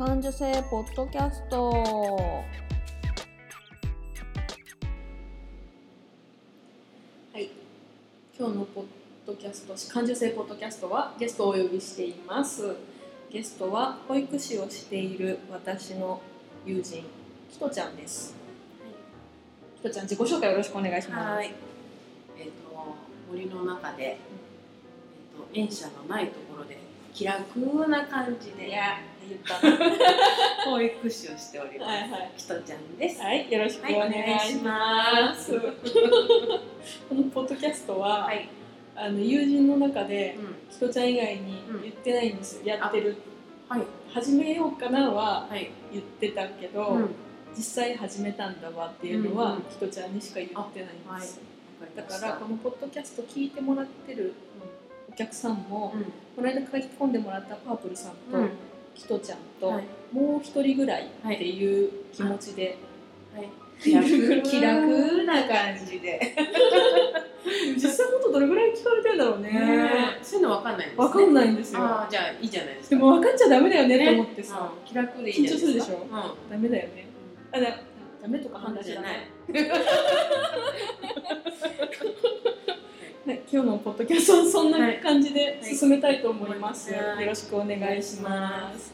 感受性ポッドキャスト。はい。今日のポッドキャスト感受性ポッドキャストはゲストをお呼びしています。ゲストは保育士をしている私の友人きとちゃんです、きとちゃん自己紹介よろしくお願いします。はい。えっ、と森の中で、えっ、と園舎のないとこ気楽な感じでいや言ったね保育士をしております。はいはいちゃんです。はい、よろしくお願いします。は このポッドキャストは、はい。あの友人の中でう、ん。ひとちゃん以外に言ってないんです。やってる。はい。始めようかなははい。言ってたけど、うん。実際始めたんだわっていうのは、うんうんひとちゃんにしか言ってないんです。だわからこのポッドキャスト聞いてもらってるお客さんも、うん。この間書き込んでもらったパープルさんと、うん。ひとちゃんと、はい。もう一人ぐらいっていう気持ちで、はい。気楽気楽な感じで。実際本当どれぐらい聞かれてるんだろうね。ねえ。そういうのわかんないんですね。わかんないんですよ。ああ、じゃあいいじゃないですか。でも分かっちゃダメだよねって思ってさ、うん気楽でいい。緊張するでしょ？うん。ダメだよね。あだダメとか判断しちゃダメ。はい、今日のポッドキャストはそんな感じで進めたいと思います。はいよろしくお願いします。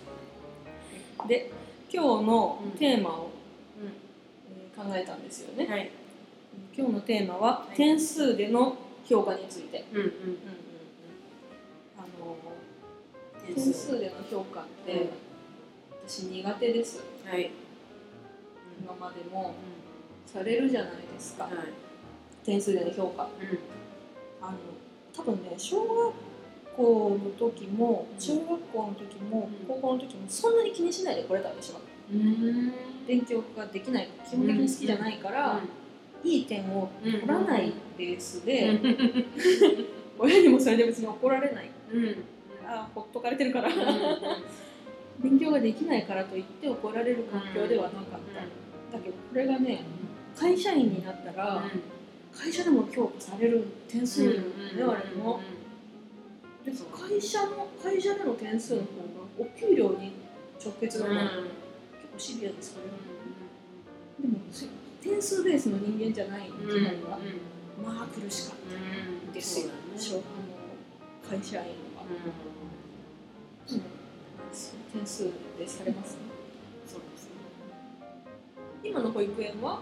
で、今日のテーマを、えー考えたんですよね。はい。今日のテーマははい点数での評価について。うんうん。あの点点数での評価って、私苦手です。はい。今までもされるじゃないですか。はい。点数での評価。うあの多分ね小学校の時も中学校の時もうん高校の時もそんなに気にしないでこれた私はん。うん。勉強ができない基本的に好きじゃないから、いい点を取らないベースで、親にもそれで別に怒られない。うん。あほっとかれてるから。勉強ができないからといって怒られる環境ではなかった、だけどこれがね会社員になったら、会社でも評価される点数ね、我々も。で会社の会社での点数の方がお給料に直結だから、結構シビアにされるでもそ点数ベースの人間じゃない時代は、まあ苦しかったですよ、小あの会社員は、うん点数でされますね。そうですね。今の保育園は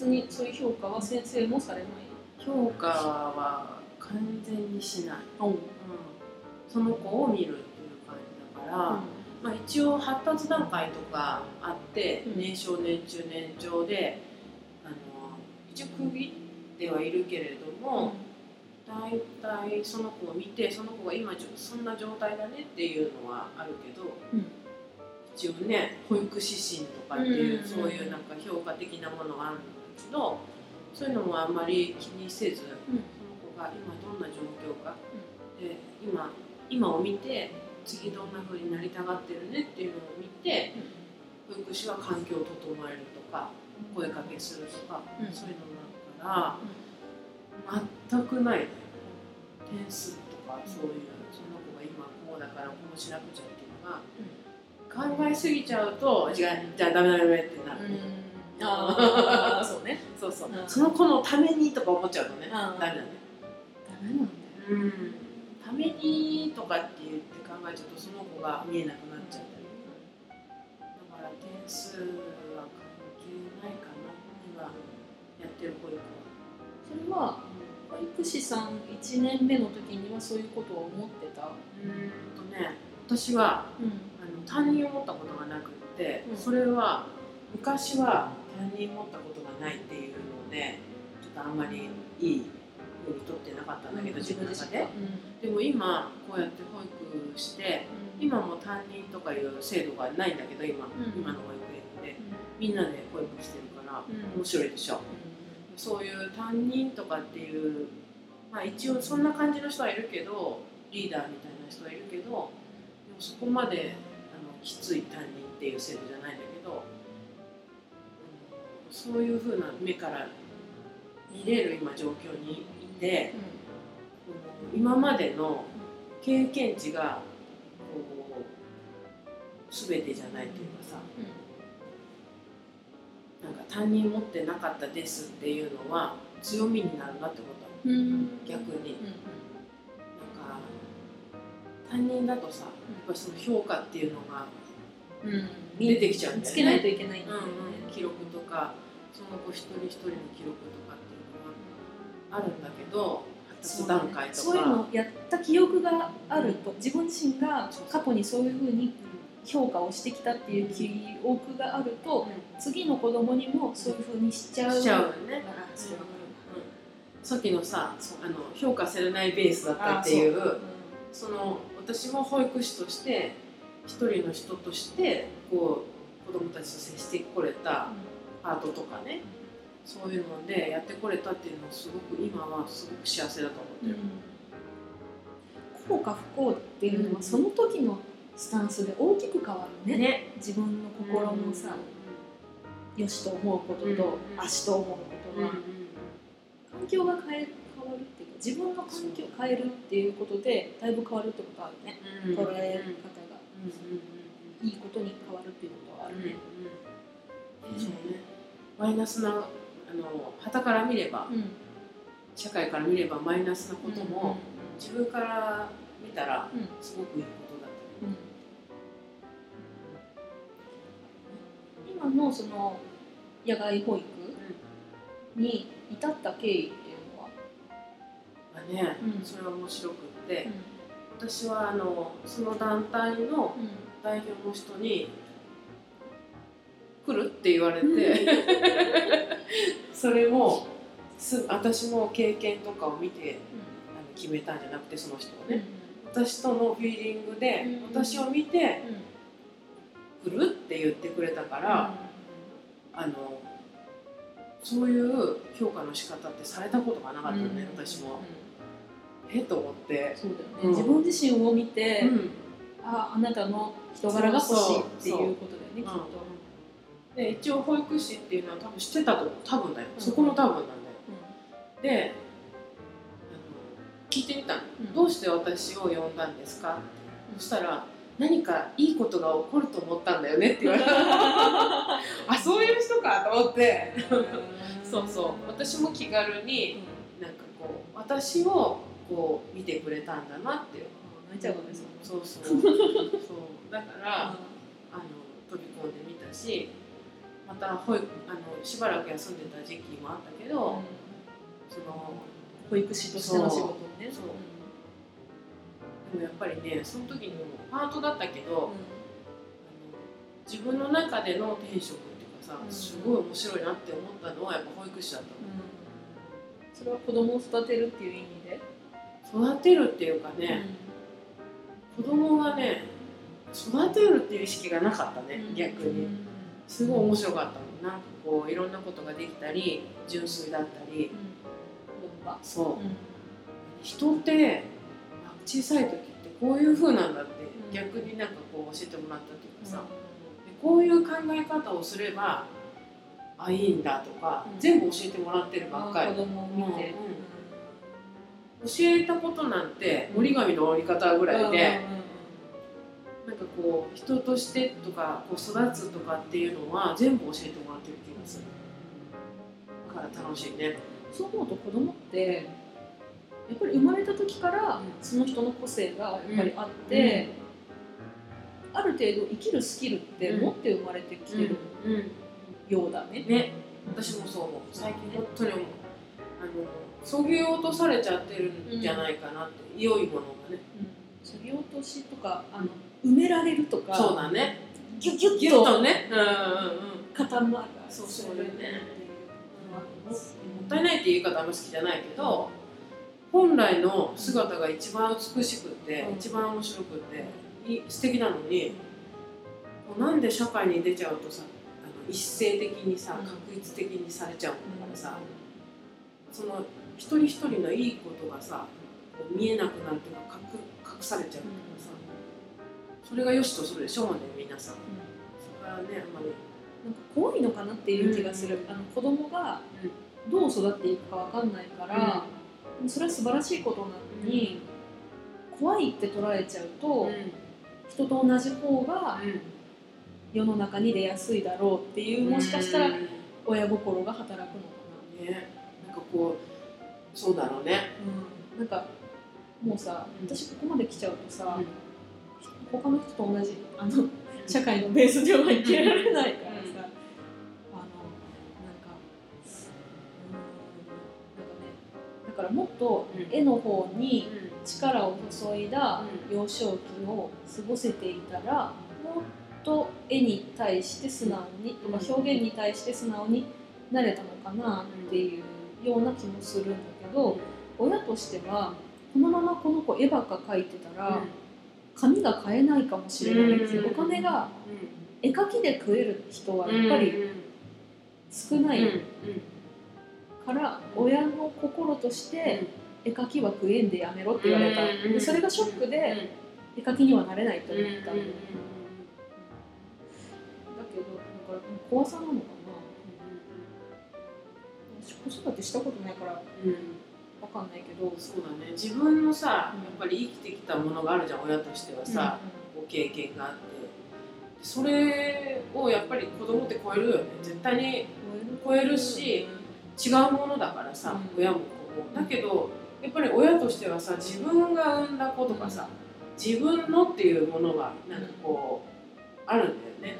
別にそういう評価は先生もされない？評価は完全にしない。うん。その子を見るっていう感じだから、まあ、一応発達段階とかあって、うん。年少年中年長であの一応区切ってはいるけれども、大体その子を見てその子が今ちょそんな状態だねっていうのはあるけど、うん。一応ね保育指針とかっていう、うんそういうなんか評価的なものがあるんだけどそういうのもあんまり気にせず、うん。その子が今どんな状況か、で今今を見て次どんな風になりたがってるねっていうのを見て、保育士は環境を整えるとか声かけするとか、うん。そういうのがあるから、全くない。ね点数とかそういうその子が今こうだからこうしなくちゃっていうのが、考えすぎちゃうとじゃあダメダメダメってなる、ああそうね。そうそう、うん。その子のためにとか思っちゃうとね、んダメだねダメなん。だようん。ためにとかって言って考えちゃうとその子が見えなくなっちゃったりだから点数は関係ないかな。今やってる保育は。それは保育士さん1年目の時にはそういうことを思ってた、うーん。とね私はうんあの担任を持ったことがなくって、うん。それは昔は担任持ったことがないっていうのでちょっとあんまりいい風に取ってなかったんだけど、自分の中で。でも今こうやって保育して今も担任とかいう制度がないんだけど今,、ん。今の保育園でみんなで保育してるからうん。面白いでしょ、そういう担任とかっていうまあ一応そんな感じの人はいるけどリーダーみたいな人はいるけどでもそこまであのきつい担任っていう制度じゃないんだけどそういうふうな目から見れる今状況にいてこの今までの経験値がこう全てじゃないというかさ、なんか担任持ってなかったですっていうのは強みになるなってこと。うん。うん逆に。うんなんか担任だとさやっぱりその評価っていうのがうん。うん出てきちゃうんだよね。つけないといけないね。うんうん、記録とかその子一人一人の記録とかっていうのはあるんだけど発達段階とか。そういうのをやった記憶があると自分自身が過去にそういうふうに評価をしてきたっていう記憶があると次の子供にもそういうふうにしちゃうしちゃうよね。からそれは。さっきのさあの評価されないベースだったっていうあその私も保育士として一人の人としてこう子供たちと接してこれたパートとかね。そういうのでやってこれたっていうのはすごく今はすごく幸せだと思ってる。幸か不幸っていうのはその時のスタンスで大きく変わるね。ね。自分の心のさ、よしと思うことと、うんあしと思うことが、環境が変え変わるっていうか自分の環境を変えるっていうことでだいぶ変わるってことあるね、うん。捉え方が。うんいいことに変わるっていうことはあるね、マイナスなあの旗から見ればうん。社会から見ればマイナスなことも、自分から見たらうん。すごくいいことだとう。ん。今のその野外保育に至った経緯っていうのは、まあね、うん。それは面白くって、うん私はあのその団体の代表の人に「来る?」って言われて、それもす私の経験とかを見てあの決めたんじゃなくてその人はね、私とのフィーリングで、うん私を見て「来る?」って言ってくれたから、あのそういう評価の仕方ってされたことがなかったのね、私も。えと思って。そうだよね、うん。自分自身を見て、うん。ああなたの人柄が欲しいっていうことだよねきっと、で一応保育士っていうのは多分知ってたと思う。多分だよ、うん。そこも多分なんだよ。で聞いてみたの、うん。どうして私を呼んだんですか?」そしたら「何かいいことが起こると思ったんだよね」って言われた。あそういう人かと思って。そうそう。私も気軽になんかこう私をこう見てくれたんだなって泣いちゃうかもしそうそう。そう。だからあの飛び込んでみたしまた保育あのしばらく休んでた時期もあったけど、その保育士としての仕事をね。そう。でもやっぱりねその時にもパートだったけど、あの自分の中での転職っていうかさうん。すごい面白いなって思ったのはやっぱ保育士だった。それは子供を育てるっていう意味で、の育てるっていうかね、子供がね育てるっていう意識がなかったね、逆に。すごい面白かったのなんかこういろんなことができたり純粋だったり。子供が、そう。人ってあ小さい時ってこういう風なんだってうん。逆になんかこう教えてもらったっていうかさ、でこういう考え方をすればあいいんだとか、うん。全部教えてもらってるばっかり。子供を見て、教えたことなんて折り紙の折り方ぐらいで、なんかこう人としてとかこう育つとかっていうのは全部教えてもらってる気がする。だから楽しいね。そう思うと子供ってやっぱり生まれた時からうん。その人の個性がやっぱりあって、ある程度生きるスキルって持って生まれてきてるようだね。ね。私もそう思う。最近本当に思うあのそぎ落とされちゃってるんじゃないかなって、良いものがね。そぎ落としとかあの埋められるとかそうだね。ギュギュッッととね。うんうんうん固まる。そうそうれねももったいないっていう言い方あんま好きじゃないけど本来の姿が一番美しくって、うん。一番面白くっていい素敵なのになんで社会に出ちゃうとさあの一斉的にさうん。確一的にされちゃうんだからさ、その一人一人のいいことがさ見えなくなるっていうか隠隠されちゃうっていうかさ。それが良しとするでしょうね皆さん。それはねあんまり。なんか怖いのかなっていう気がする、うん。あの子供がどう育っていくかわかんないから、それは素晴らしいことなのに、怖いって捉えちゃうと、人と同じ方が世の中に出やすいだろうっていうもしかしたらうん。親心が働くのかねな。んかこうそうだろうね。な、うん、なんかもうさうん。私ここまで来ちゃうとさ、うん。他の人と同じあの社会のベースでは生きられないからさ、あのなんかうんなんかねだからもっと絵の方に力を注いだうん。幼少期を過ごせていたらもっと絵に対して素直にとか表現に対して素直になれたのかなっていうような気もするんだけど親としてはこのままこの子絵ばっか描いてたら紙が買えないかもしれないっていうお金が絵描きで食える人はやっぱり少ないから親の心として絵描きは食えんでやめろって言われた。それがショックで絵描きにはなれないと思ったんだけどだから怖さなのかな。私子育てしたことないからわかんないけど。そうだね。自分のさやっぱり生きてきたものがあるじゃん親としてはさ、こう経験があって。それをやっぱり子供って超えるよね。絶対に超えるし違うものだからさ、うん。親も子も。だけどやっぱり親としてはさ自分が産んだ子とかさ、自分のっていうものがなんかこうあるんだよね。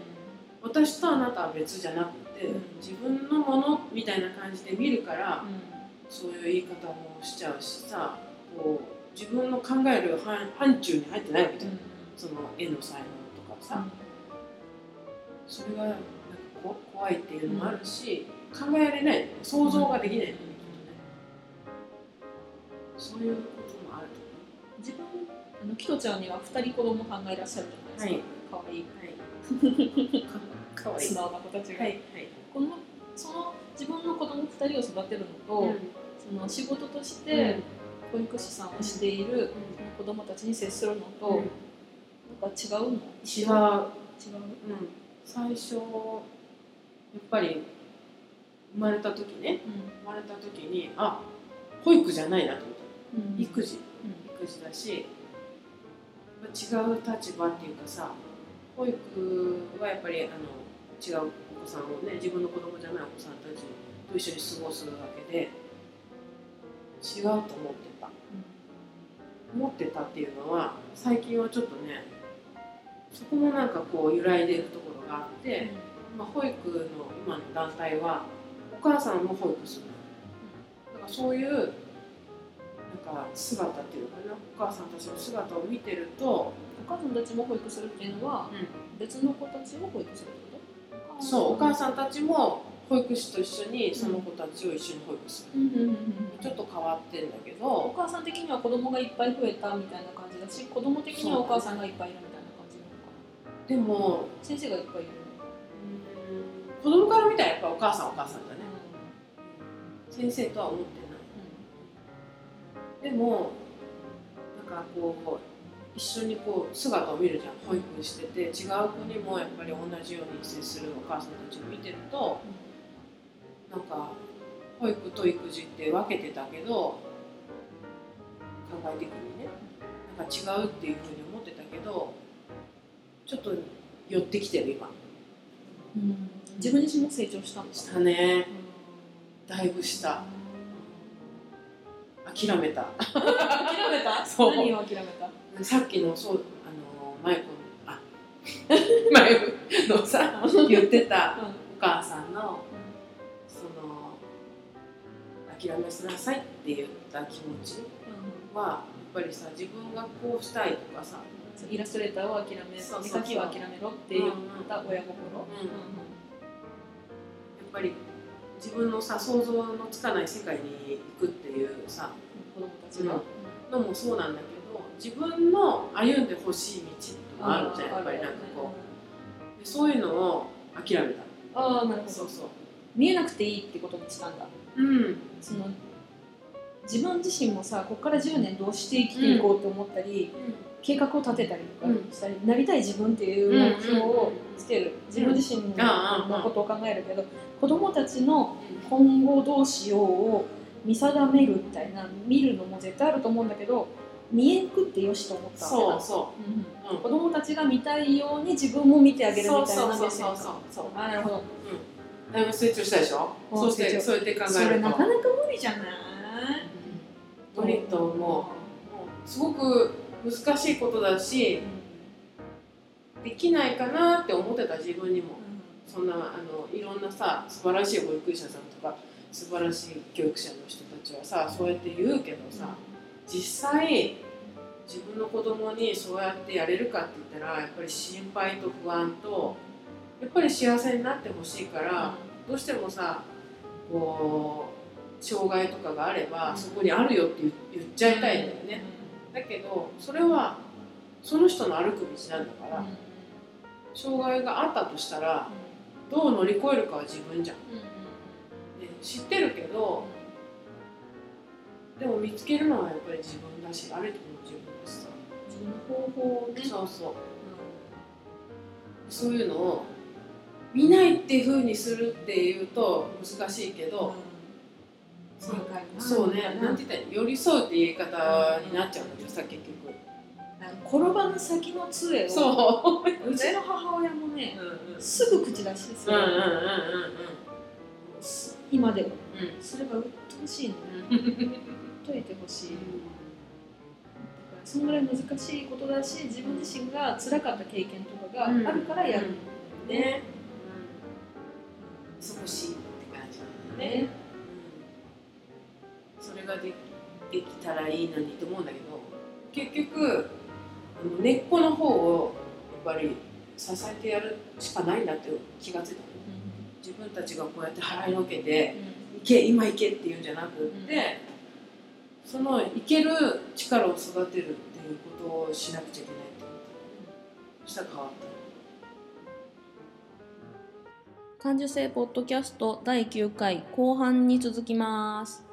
私とあなたは別じゃなくて、うん。自分のものみたいな感じで見るから、そういう言い方もしちゃうしさこう自分の考える範範疇に入ってないわけじゃん、その絵の才能とかさ、それがなんかこ怖いっていうのもあるし、考えられない。想像ができない。ね、そういうこともある自分あのキトちゃんには2人子供さんがいらっしゃるじゃないですか、かわい。いはい。かかわい。い素直な子たちが、はい。はい。このその自分の子供2人を育てるのと、うん。その仕事として保育士さんをしている子供たちに接するのと、うん。なんか違うの？違う、違う？うん、最初やっぱり生まれた時ね生まれた時にあ保育じゃないなと思ったうん。育児。育児だしまあ違う立場っていうかさ保育はやっぱりあの違うお子さんをね自分の子供じゃないお子さんたちと一緒に過ごすわけで違うと思ってた。思ってたっていうのは最近はちょっとねそこもなんかこう揺らいでるところがあって、まあ、保育の今の団体はお母さんも保育する。だからそういうなんか姿っていうのかな？お母さんたちの姿を見てると、お母さんたちも保育するっていうのは別の子たちを保育するってこと？そうお母んさんたちも保育士と一緒にその子たちを一緒に保育する、うん。うんうんうんちょっと変わってんだけおど母さん的には子供がいっぱい増えたみたいな感じだし子供的にはお母さんがいっぱいいるみたいな感じなのかな？でも先生がいっぱいいる。うん。子供から見たらやっぱお母さんお母さんだね。先生とは思ってでもなんかこう一緒にこう姿を見るじゃん。保育してて違う子にもやっぱり同じように接するお母さんたちを見てるとなんか保育と育児って分けてたけど考えていくにね。なんか違うっていうふうに思ってたけどちょっと寄ってきてる今。うん。うん自分自身も成長したんですしたね。だいぶした諦めた。諦めた？そう。何を諦めた？さっきのそうあのマイコあ マイのさ言ってたお母さんのその諦めなさいって言った気持ちはやっぱりさ自分がこうしたいとかさ。イラストレーターを諦め絵描きは諦めろって言った親心、やっぱり自分のさ想像のつかない世界に行くっていうさ子供たちが、のもそうなんだけど自分の歩んでほしい道っていうのがあるじゃんやっぱりなんかこう。でそういうのを諦めた。ああなるほど。そうそう。見えなくていいってことにしたんだ。うん。その自分自身もさここから10年どうして生きていこうと思ったり、計画を立てたりとかしたり、なりたい自分っていう目標をつける、自分自身のことを考えるけど、子供たちの今後どうしようを見定めるみたいな見るのも絶対あると思うんだけど見えんくってよしと思ったそうそう。んうん。子供たちが見たいように自分も見てあうげるみたいそうなそうそうそうそう。あなるほど。だいぶ成長したでしょ？うんそうしてそうやって考そえると。れなかなか無理じゃない？無理と思うもすごく難しいことだしできないかなって思ってた自分にも。そんなあのいろんなさ素晴らしい保育士さんとか素晴らしい教育者の人たちはさそうやって言うけどさ実際自分の子供にそうやってやれるかって言ったらやっぱり心配と不安とやっぱり幸せになってほしいからどうしてもさこう障害とかがあればそこにあるよって言言っちゃいたいんだよね。だけどそれはその人の歩く道なんだから障害があったとしたらどう乗り越えるかは自分じゃん、ね、知ってるけどでも見つけるのはやっぱり自分だし歩いてるのも自分だしさ。自分の方法をね。そうそう。そういうのを見ないっていうふうにするっていうと難しいけど、そうねなんて言ったら寄り添うって言い方になっちゃうんだけどさ結局転ばぬ先の杖を。そう。うちの母親もねうんうん。すぐ口出しする、うんうんうん今でも。うん。それがうっとうしいの。うん言っといてほしい。だからそのぐらい難しいことだし自分自身が辛かった経験とかがあるからやる。ん。だよね、ね、うん、少しいって感じなんだよね、ね。うん、それがでできたらいいのにと思うんだけど結局根っこの方をやっぱり支えてやるしかないんだって気がついたの。自分たちがこうやって払いのけて「行け今行け」っていうんじゃなくって、その行ける力を育てるっていうことをしなくちゃいけないって思った。そしたら変わった。感受性ポッドキャスト第9回後半に続きます